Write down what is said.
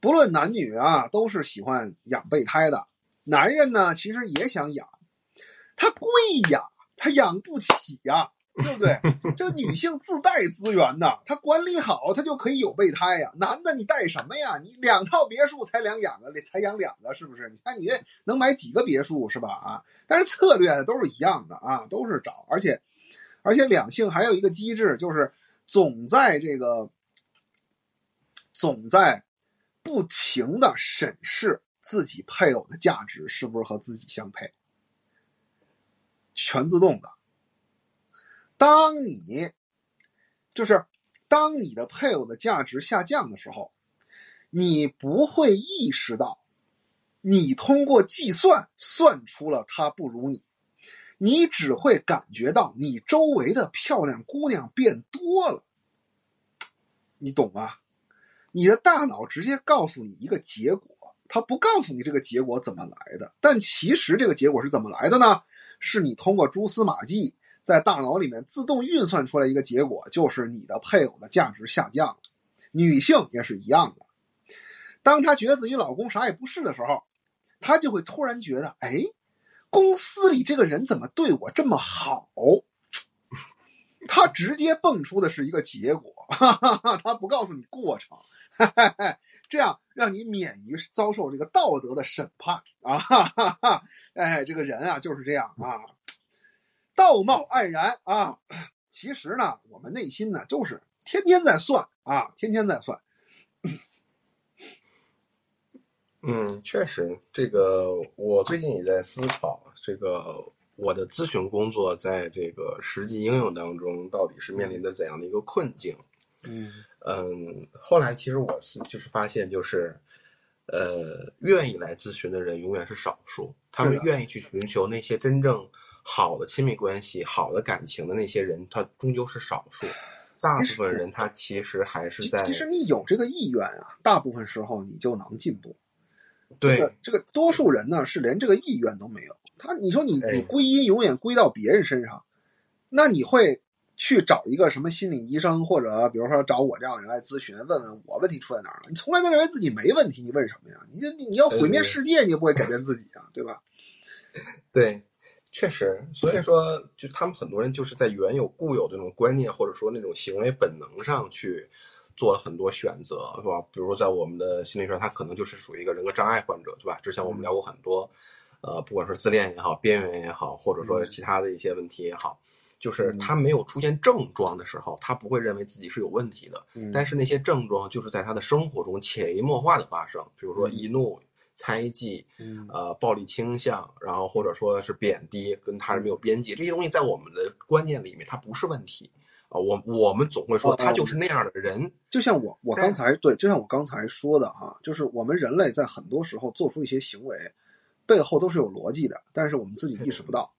不论男女啊，都是喜欢养备胎的。男人呢，其实也想养，他贵呀，他养不起呀。对不对？这女性自带资源的，她管理好，她就可以有备胎呀。男的你带什么呀？你两套别墅才两养个，才养两个，是不是？你看你能买几个别墅是吧？啊，但是策略都是一样的啊，都是找，而且而且两性还有一个机制，就是总在这个总在不停的审视自己配偶的价值是不是和自己相配，全自动的。当你就是当你的配偶的价值下降的时候，你不会意识到，你通过计算算出了他不如你，你只会感觉到你周围的漂亮姑娘变多了，你懂吗？你的大脑直接告诉你一个结果，他不告诉你这个结果怎么来的，但其实这个结果是怎么来的呢？是你通过蛛丝马迹。在大脑里面自动运算出来一个结果，就是你的配偶的价值下降了。女性也是一样的，当她觉得自己老公啥也不是的时候，她就会突然觉得，哎，公司里这个人怎么对我这么好？她直接蹦出的是一个结果，哈哈哈，他不告诉你过程，哈哈，这样让你免于遭受这个道德的审判啊！哈哈哈，哎，这个人啊就是这样啊。道貌岸然啊，其实呢，我们内心呢，就是天天在算啊，天天在算。嗯，确实，这个我最近也在思考，这个我的咨询工作在这个实际应用当中，到底是面临着怎样的一个困境？嗯嗯，后来其实我是就是发现，就是呃，愿意来咨询的人永远是少数，他们愿意去寻求那些真正。好的亲密关系、好的感情的那些人，他终究是少数。大部分人他其实还是在。其实你有这个意愿啊，大部分时候你就能进步。对，这个多数人呢是连这个意愿都没有。他，你说你你归因永远归到别人身上，那你会去找一个什么心理医生，或者比如说找我这样的人来咨询，问问我问题出在哪儿了？你从来都认为自己没问题，你问什么呀？你你你要毁灭世界，你也不会改变自己啊，对吧？对。确实，所以说，就他们很多人就是在原有固有的那种观念或者说那种行为本能上去做了很多选择，是吧？比如在我们的心理上，他可能就是属于一个人格障碍患者，对吧？之前我们聊过很多，呃，不管是自恋也好，边缘也好，或者说其他的一些问题也好，就是他没有出现症状的时候，他不会认为自己是有问题的，但是那些症状就是在他的生活中潜移默化的发生，比如说易怒。猜忌，呃，暴力倾向，然后或者说是贬低，跟他人没有边界，这些东西在我们的观念里面，它不是问题啊。我我们总会说他就是那样的人。就像我我刚才对，就像我刚才说的哈，就是我们人类在很多时候做出一些行为，背后都是有逻辑的，但是我们自己意识不到。